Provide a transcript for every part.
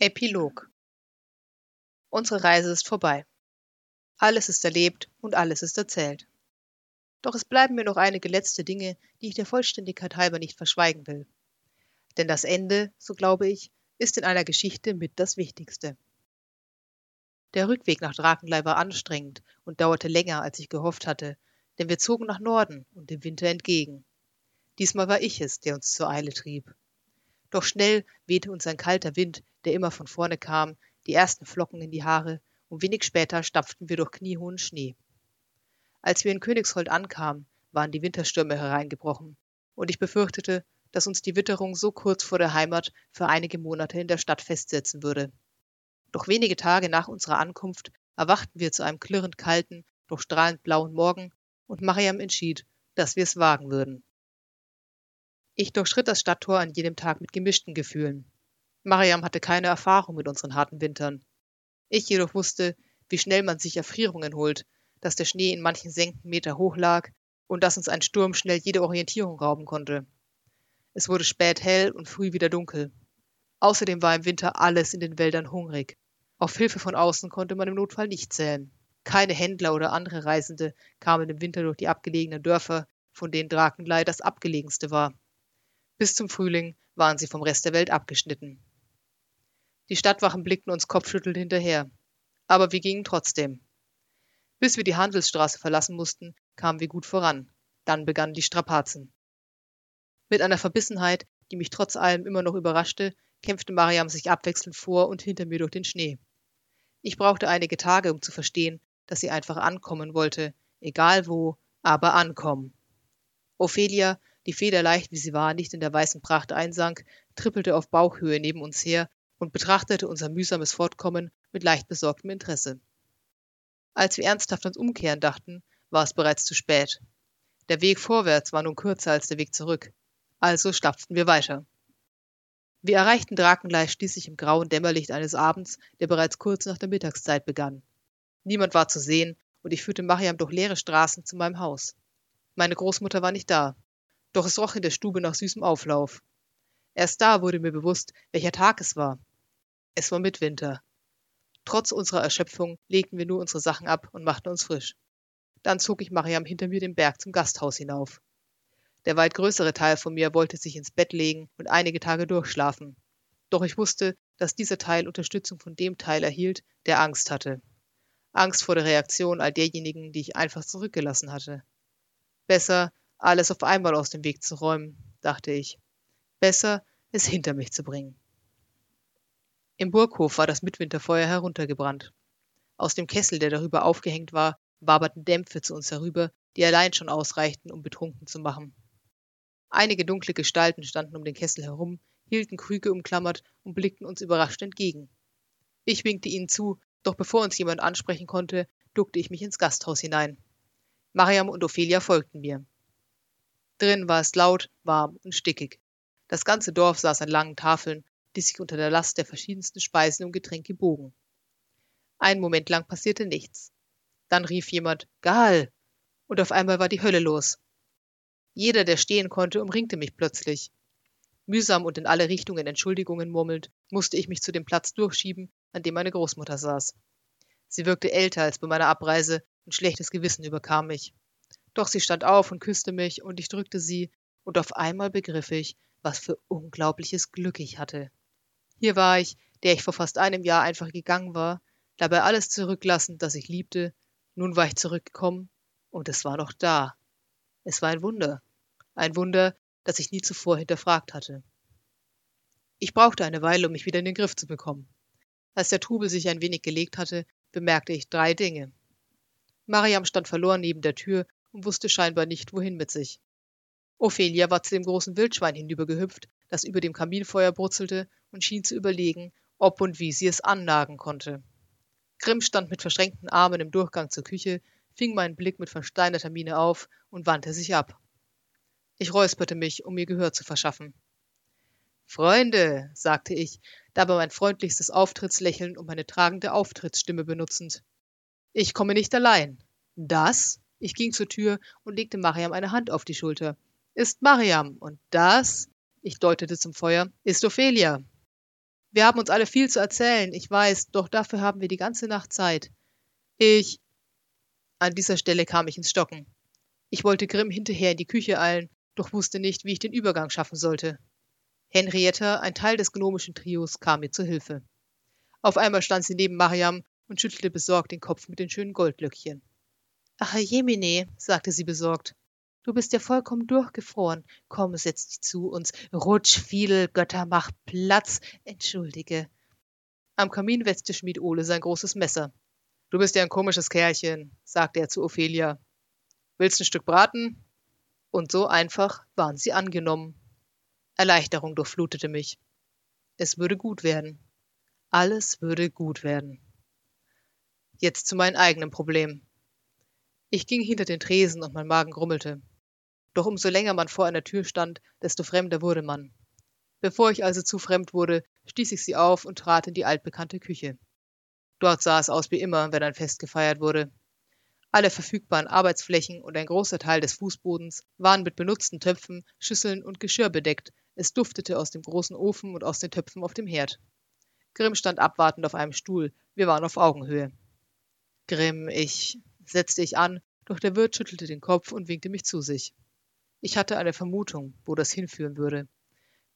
Epilog Unsere Reise ist vorbei. Alles ist erlebt und alles ist erzählt. Doch es bleiben mir noch einige letzte Dinge, die ich der Vollständigkeit halber nicht verschweigen will. Denn das Ende, so glaube ich, ist in einer Geschichte mit das Wichtigste. Der Rückweg nach Drakenlei war anstrengend und dauerte länger, als ich gehofft hatte, denn wir zogen nach Norden und dem Winter entgegen. Diesmal war ich es, der uns zur Eile trieb. Doch schnell wehte uns ein kalter Wind, der immer von vorne kam, die ersten Flocken in die Haare, und wenig später stapften wir durch kniehohen Schnee. Als wir in Königshold ankamen, waren die Winterstürme hereingebrochen, und ich befürchtete, dass uns die Witterung so kurz vor der Heimat für einige Monate in der Stadt festsetzen würde. Doch wenige Tage nach unserer Ankunft erwachten wir zu einem klirrend kalten, doch strahlend blauen Morgen, und Mariam entschied, dass wir es wagen würden. Ich durchschritt das Stadttor an jedem Tag mit gemischten Gefühlen. Mariam hatte keine Erfahrung mit unseren harten Wintern. Ich jedoch wusste, wie schnell man sich Erfrierungen holt, dass der Schnee in manchen Senken Meter hoch lag und dass uns ein Sturm schnell jede Orientierung rauben konnte. Es wurde spät hell und früh wieder dunkel. Außerdem war im Winter alles in den Wäldern hungrig. Auf Hilfe von außen konnte man im Notfall nicht zählen. Keine Händler oder andere Reisende kamen im Winter durch die abgelegenen Dörfer, von denen Drakenlei das abgelegenste war. Bis zum Frühling waren sie vom Rest der Welt abgeschnitten. Die Stadtwachen blickten uns kopfschüttelnd hinterher. Aber wir gingen trotzdem. Bis wir die Handelsstraße verlassen mussten, kamen wir gut voran. Dann begannen die Strapazen. Mit einer Verbissenheit, die mich trotz allem immer noch überraschte, kämpfte Mariam sich abwechselnd vor und hinter mir durch den Schnee. Ich brauchte einige Tage, um zu verstehen, dass sie einfach ankommen wollte, egal wo, aber ankommen. Ophelia die federleicht wie sie war nicht in der weißen Pracht einsank, trippelte auf Bauchhöhe neben uns her und betrachtete unser mühsames Fortkommen mit leicht besorgtem Interesse. Als wir ernsthaft ans Umkehren dachten, war es bereits zu spät. Der Weg vorwärts war nun kürzer als der Weg zurück. Also stapften wir weiter. Wir erreichten Drakenlei schließlich im grauen Dämmerlicht eines Abends, der bereits kurz nach der Mittagszeit begann. Niemand war zu sehen, und ich führte Mariam durch leere Straßen zu meinem Haus. Meine Großmutter war nicht da doch es roch in der Stube nach süßem Auflauf. Erst da wurde mir bewusst, welcher Tag es war. Es war Mitwinter. Trotz unserer Erschöpfung legten wir nur unsere Sachen ab und machten uns frisch. Dann zog ich Mariam hinter mir den Berg zum Gasthaus hinauf. Der weit größere Teil von mir wollte sich ins Bett legen und einige Tage durchschlafen. Doch ich wusste, dass dieser Teil Unterstützung von dem Teil erhielt, der Angst hatte. Angst vor der Reaktion all derjenigen, die ich einfach zurückgelassen hatte. Besser, alles auf einmal aus dem Weg zu räumen, dachte ich. Besser, es hinter mich zu bringen. Im Burghof war das Mitwinterfeuer heruntergebrannt. Aus dem Kessel, der darüber aufgehängt war, waberten Dämpfe zu uns herüber, die allein schon ausreichten, um betrunken zu machen. Einige dunkle Gestalten standen um den Kessel herum, hielten Krüge umklammert und blickten uns überrascht entgegen. Ich winkte ihnen zu, doch bevor uns jemand ansprechen konnte, duckte ich mich ins Gasthaus hinein. Mariam und Ophelia folgten mir. Drin war es laut, warm und stickig. Das ganze Dorf saß an langen Tafeln, die sich unter der Last der verschiedensten Speisen und Getränke bogen. Einen Moment lang passierte nichts. Dann rief jemand Gal, und auf einmal war die Hölle los. Jeder, der stehen konnte, umringte mich plötzlich. Mühsam und in alle Richtungen Entschuldigungen murmelnd, musste ich mich zu dem Platz durchschieben, an dem meine Großmutter saß. Sie wirkte älter als bei meiner Abreise, und schlechtes Gewissen überkam mich. Doch sie stand auf und küsste mich, und ich drückte sie, und auf einmal begriff ich, was für unglaubliches Glück ich hatte. Hier war ich, der ich vor fast einem Jahr einfach gegangen war, dabei alles zurücklassend, das ich liebte. Nun war ich zurückgekommen, und es war noch da. Es war ein Wunder. Ein Wunder, das ich nie zuvor hinterfragt hatte. Ich brauchte eine Weile, um mich wieder in den Griff zu bekommen. Als der Trubel sich ein wenig gelegt hatte, bemerkte ich drei Dinge. Mariam stand verloren neben der Tür und wusste scheinbar nicht, wohin mit sich. Ophelia war zu dem großen Wildschwein hinübergehüpft, das über dem Kaminfeuer brutzelte und schien zu überlegen, ob und wie sie es annagen konnte. Grimm stand mit verschränkten Armen im Durchgang zur Küche, fing meinen Blick mit versteinerter Miene auf und wandte sich ab. Ich räusperte mich, um mir Gehör zu verschaffen. Freunde, sagte ich, dabei mein freundlichstes Auftrittslächeln und meine tragende Auftrittsstimme benutzend. Ich komme nicht allein. Das ich ging zur Tür und legte Mariam eine Hand auf die Schulter. Ist Mariam. Und das, ich deutete zum Feuer, ist Ophelia. Wir haben uns alle viel zu erzählen, ich weiß, doch dafür haben wir die ganze Nacht Zeit. Ich. An dieser Stelle kam ich ins Stocken. Ich wollte Grimm hinterher in die Küche eilen, doch wusste nicht, wie ich den Übergang schaffen sollte. Henrietta, ein Teil des gnomischen Trios, kam mir zu Hilfe. Auf einmal stand sie neben Mariam und schüttelte besorgt den Kopf mit den schönen Goldlöckchen. Ach, Jemine, sagte sie besorgt. Du bist ja vollkommen durchgefroren. Komm, setz dich zu uns. Rutsch, Fiedel, Götter, mach Platz. Entschuldige. Am Kamin wetzte Schmied Ole sein großes Messer. Du bist ja ein komisches Kerlchen, sagte er zu Ophelia. Willst ein Stück braten? Und so einfach waren sie angenommen. Erleichterung durchflutete mich. Es würde gut werden. Alles würde gut werden. Jetzt zu meinem eigenen Problem. Ich ging hinter den Tresen und mein Magen grummelte. Doch umso länger man vor einer Tür stand, desto fremder wurde man. Bevor ich also zu fremd wurde, stieß ich sie auf und trat in die altbekannte Küche. Dort sah es aus wie immer, wenn ein Fest gefeiert wurde. Alle verfügbaren Arbeitsflächen und ein großer Teil des Fußbodens waren mit benutzten Töpfen, Schüsseln und Geschirr bedeckt. Es duftete aus dem großen Ofen und aus den Töpfen auf dem Herd. Grimm stand abwartend auf einem Stuhl. Wir waren auf Augenhöhe. Grimm, ich, setzte ich an, doch der Wirt schüttelte den Kopf und winkte mich zu sich. Ich hatte eine Vermutung, wo das hinführen würde.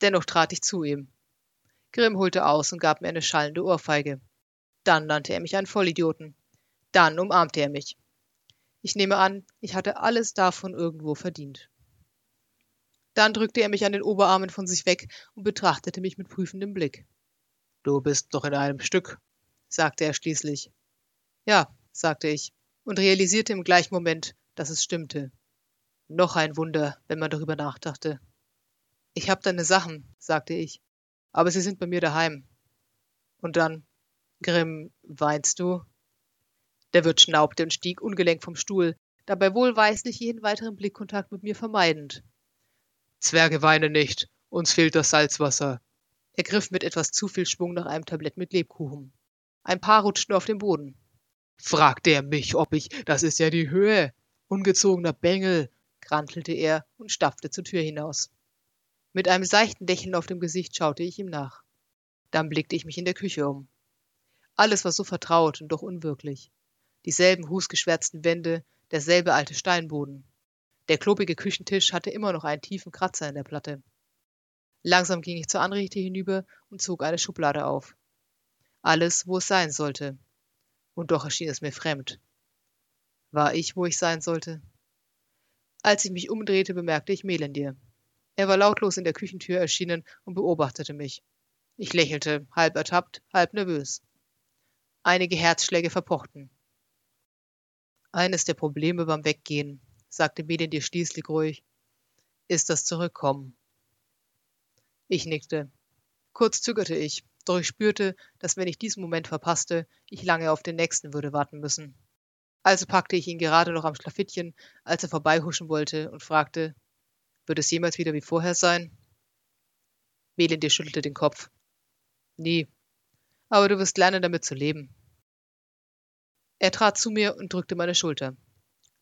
Dennoch trat ich zu ihm. Grimm holte aus und gab mir eine schallende Ohrfeige. Dann nannte er mich einen Vollidioten. Dann umarmte er mich. Ich nehme an, ich hatte alles davon irgendwo verdient. Dann drückte er mich an den Oberarmen von sich weg und betrachtete mich mit prüfendem Blick. Du bist noch in einem Stück, sagte er schließlich. Ja, sagte ich und realisierte im gleichen Moment, dass es stimmte. Noch ein Wunder, wenn man darüber nachdachte. Ich hab deine Sachen, sagte ich, aber sie sind bei mir daheim. Und dann, Grimm, weinst du? Der Wirt schnaubte und stieg ungelenk vom Stuhl, dabei wohlweislich jeden weiteren Blickkontakt mit mir vermeidend. Zwerge weinen nicht, uns fehlt das Salzwasser. Er griff mit etwas zu viel Schwung nach einem Tablett mit Lebkuchen. Ein paar rutschten auf den Boden. Fragt er mich, ob ich, das ist ja die Höhe. Ungezogener Bengel, grantelte er und stapfte zur Tür hinaus. Mit einem seichten Lächeln auf dem Gesicht schaute ich ihm nach. Dann blickte ich mich in der Küche um. Alles war so vertraut und doch unwirklich dieselben rußgeschwärzten Wände, derselbe alte Steinboden. Der klobige Küchentisch hatte immer noch einen tiefen Kratzer in der Platte. Langsam ging ich zur Anrichte hinüber und zog eine Schublade auf. Alles, wo es sein sollte. Und doch erschien es mir fremd. War ich, wo ich sein sollte? Als ich mich umdrehte, bemerkte ich Melendir. Er war lautlos in der Küchentür erschienen und beobachtete mich. Ich lächelte, halb ertappt, halb nervös. Einige Herzschläge verpochten. Eines der Probleme beim Weggehen, sagte Medin dir schließlich ruhig, ist das Zurückkommen. Ich nickte. Kurz zögerte ich, doch ich spürte, dass wenn ich diesen Moment verpasste, ich lange auf den nächsten würde warten müssen. Also packte ich ihn gerade noch am Schlafittchen, als er vorbeihuschen wollte, und fragte, wird es jemals wieder wie vorher sein? Melindir schüttelte den Kopf. Nie. Aber du wirst lernen, damit zu leben. Er trat zu mir und drückte meine Schulter.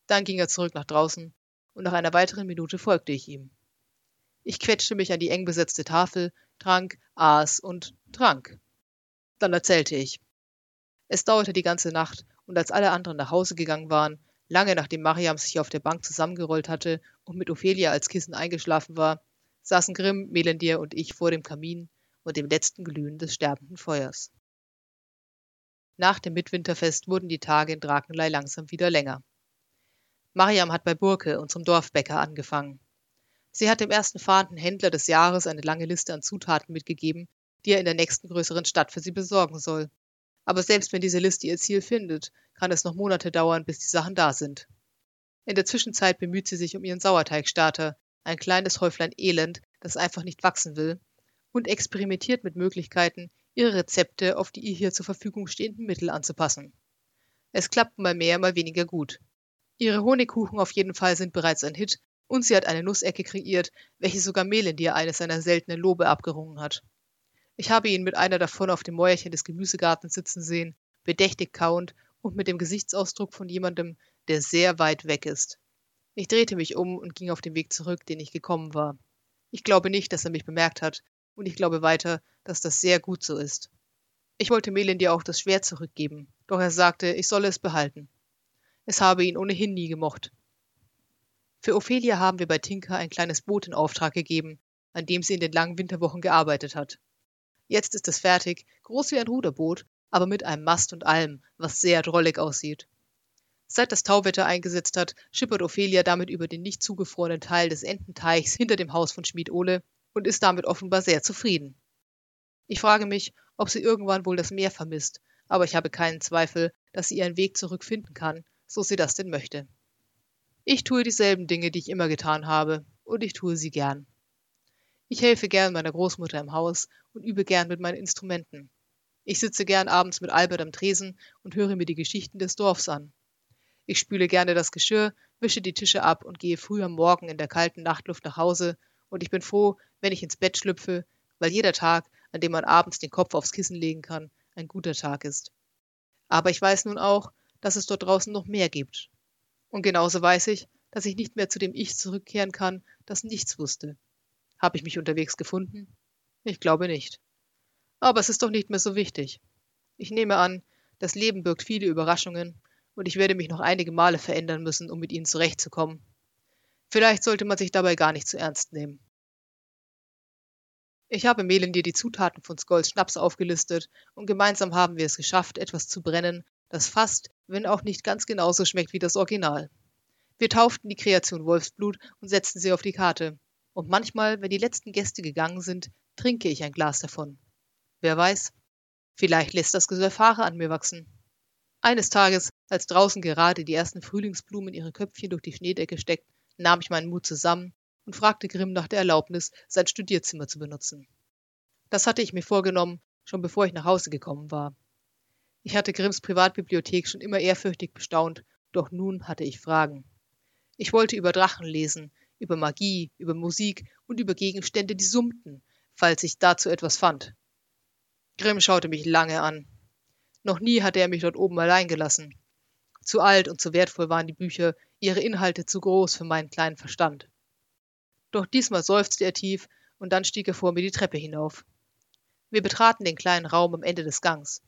Dann ging er zurück nach draußen, und nach einer weiteren Minute folgte ich ihm. Ich quetschte mich an die eng besetzte Tafel, trank, aß und trank. Dann erzählte ich. Es dauerte die ganze Nacht, und als alle anderen nach Hause gegangen waren, lange nachdem Mariam sich auf der Bank zusammengerollt hatte und mit Ophelia als Kissen eingeschlafen war, saßen Grimm, Melendir und ich vor dem Kamin und dem letzten Glühen des sterbenden Feuers. Nach dem Mitwinterfest wurden die Tage in Drakenlei langsam wieder länger. Mariam hat bei Burke, unserem Dorfbäcker, angefangen. Sie hat dem ersten fahrenden Händler des Jahres eine lange Liste an Zutaten mitgegeben, die er in der nächsten größeren Stadt für sie besorgen soll. Aber selbst wenn diese Liste ihr Ziel findet, kann es noch Monate dauern, bis die Sachen da sind. In der Zwischenzeit bemüht sie sich um ihren Sauerteigstarter, ein kleines Häuflein Elend, das einfach nicht wachsen will, und experimentiert mit Möglichkeiten, ihre Rezepte auf die ihr hier zur Verfügung stehenden Mittel anzupassen. Es klappt mal mehr, mal weniger gut. Ihre Honigkuchen auf jeden Fall sind bereits ein Hit und sie hat eine Nussecke kreiert, welche sogar Melendir eines seiner seltenen Lobe abgerungen hat. Ich habe ihn mit einer davon auf dem Mäuerchen des Gemüsegartens sitzen sehen, bedächtig kauend und mit dem Gesichtsausdruck von jemandem, der sehr weit weg ist. Ich drehte mich um und ging auf den Weg zurück, den ich gekommen war. Ich glaube nicht, dass er mich bemerkt hat, und ich glaube weiter, dass das sehr gut so ist. Ich wollte Melin auch das Schwert zurückgeben, doch er sagte, ich solle es behalten. Es habe ihn ohnehin nie gemocht. Für Ophelia haben wir bei Tinka ein kleines Boot in Auftrag gegeben, an dem sie in den langen Winterwochen gearbeitet hat. Jetzt ist es fertig, groß wie ein Ruderboot, aber mit einem Mast und allem, was sehr drollig aussieht. Seit das Tauwetter eingesetzt hat, schippert Ophelia damit über den nicht zugefrorenen Teil des Ententeichs hinter dem Haus von Schmied Ole und ist damit offenbar sehr zufrieden. Ich frage mich, ob sie irgendwann wohl das Meer vermisst, aber ich habe keinen Zweifel, dass sie ihren Weg zurückfinden kann, so sie das denn möchte. Ich tue dieselben Dinge, die ich immer getan habe, und ich tue sie gern. Ich helfe gern meiner Großmutter im Haus und übe gern mit meinen Instrumenten. Ich sitze gern abends mit Albert am Tresen und höre mir die Geschichten des Dorfs an. Ich spüle gerne das Geschirr, wische die Tische ab und gehe früh am Morgen in der kalten Nachtluft nach Hause, und ich bin froh, wenn ich ins Bett schlüpfe, weil jeder Tag, an dem man abends den Kopf aufs Kissen legen kann, ein guter Tag ist. Aber ich weiß nun auch, dass es dort draußen noch mehr gibt. Und genauso weiß ich, dass ich nicht mehr zu dem Ich zurückkehren kann, das nichts wusste. Habe ich mich unterwegs gefunden? Ich glaube nicht. Aber es ist doch nicht mehr so wichtig. Ich nehme an, das Leben birgt viele Überraschungen und ich werde mich noch einige Male verändern müssen, um mit ihnen zurechtzukommen. Vielleicht sollte man sich dabei gar nicht zu ernst nehmen. Ich habe Melen dir die Zutaten von Skolls Schnaps aufgelistet und gemeinsam haben wir es geschafft, etwas zu brennen, das fast, wenn auch nicht ganz genauso schmeckt wie das Original. Wir tauften die Kreation Wolfsblut und setzten sie auf die Karte. Und manchmal, wenn die letzten Gäste gegangen sind, trinke ich ein Glas davon. Wer weiß, vielleicht lässt das Gesäufare an mir wachsen. Eines Tages, als draußen gerade die ersten Frühlingsblumen ihre Köpfchen durch die Schneedecke steckten, nahm ich meinen Mut zusammen und fragte Grimm nach der Erlaubnis, sein Studierzimmer zu benutzen. Das hatte ich mir vorgenommen, schon bevor ich nach Hause gekommen war. Ich hatte Grimms Privatbibliothek schon immer ehrfürchtig bestaunt, doch nun hatte ich Fragen. Ich wollte über Drachen lesen, über Magie, über Musik und über Gegenstände, die summten, falls ich dazu etwas fand. Grimm schaute mich lange an. Noch nie hatte er mich dort oben allein gelassen. Zu alt und zu wertvoll waren die Bücher, ihre Inhalte zu groß für meinen kleinen Verstand. Doch diesmal seufzte er tief und dann stieg er vor mir die Treppe hinauf. Wir betraten den kleinen Raum am Ende des Gangs.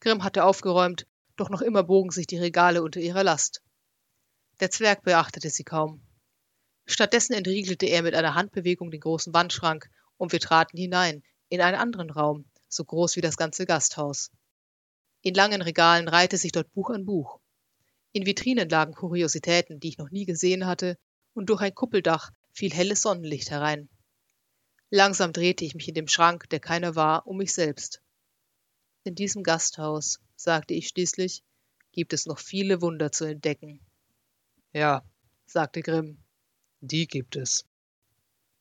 Grimm hatte aufgeräumt, doch noch immer bogen sich die Regale unter ihrer Last. Der Zwerg beachtete sie kaum. Stattdessen entriegelte er mit einer Handbewegung den großen Wandschrank und wir traten hinein, in einen anderen Raum, so groß wie das ganze Gasthaus. In langen Regalen reihte sich dort Buch an Buch. In Vitrinen lagen Kuriositäten, die ich noch nie gesehen hatte, und durch ein Kuppeldach fiel helles Sonnenlicht herein. Langsam drehte ich mich in dem Schrank, der keiner war, um mich selbst. In diesem Gasthaus, sagte ich schließlich, gibt es noch viele Wunder zu entdecken. Ja, sagte Grimm, die gibt es.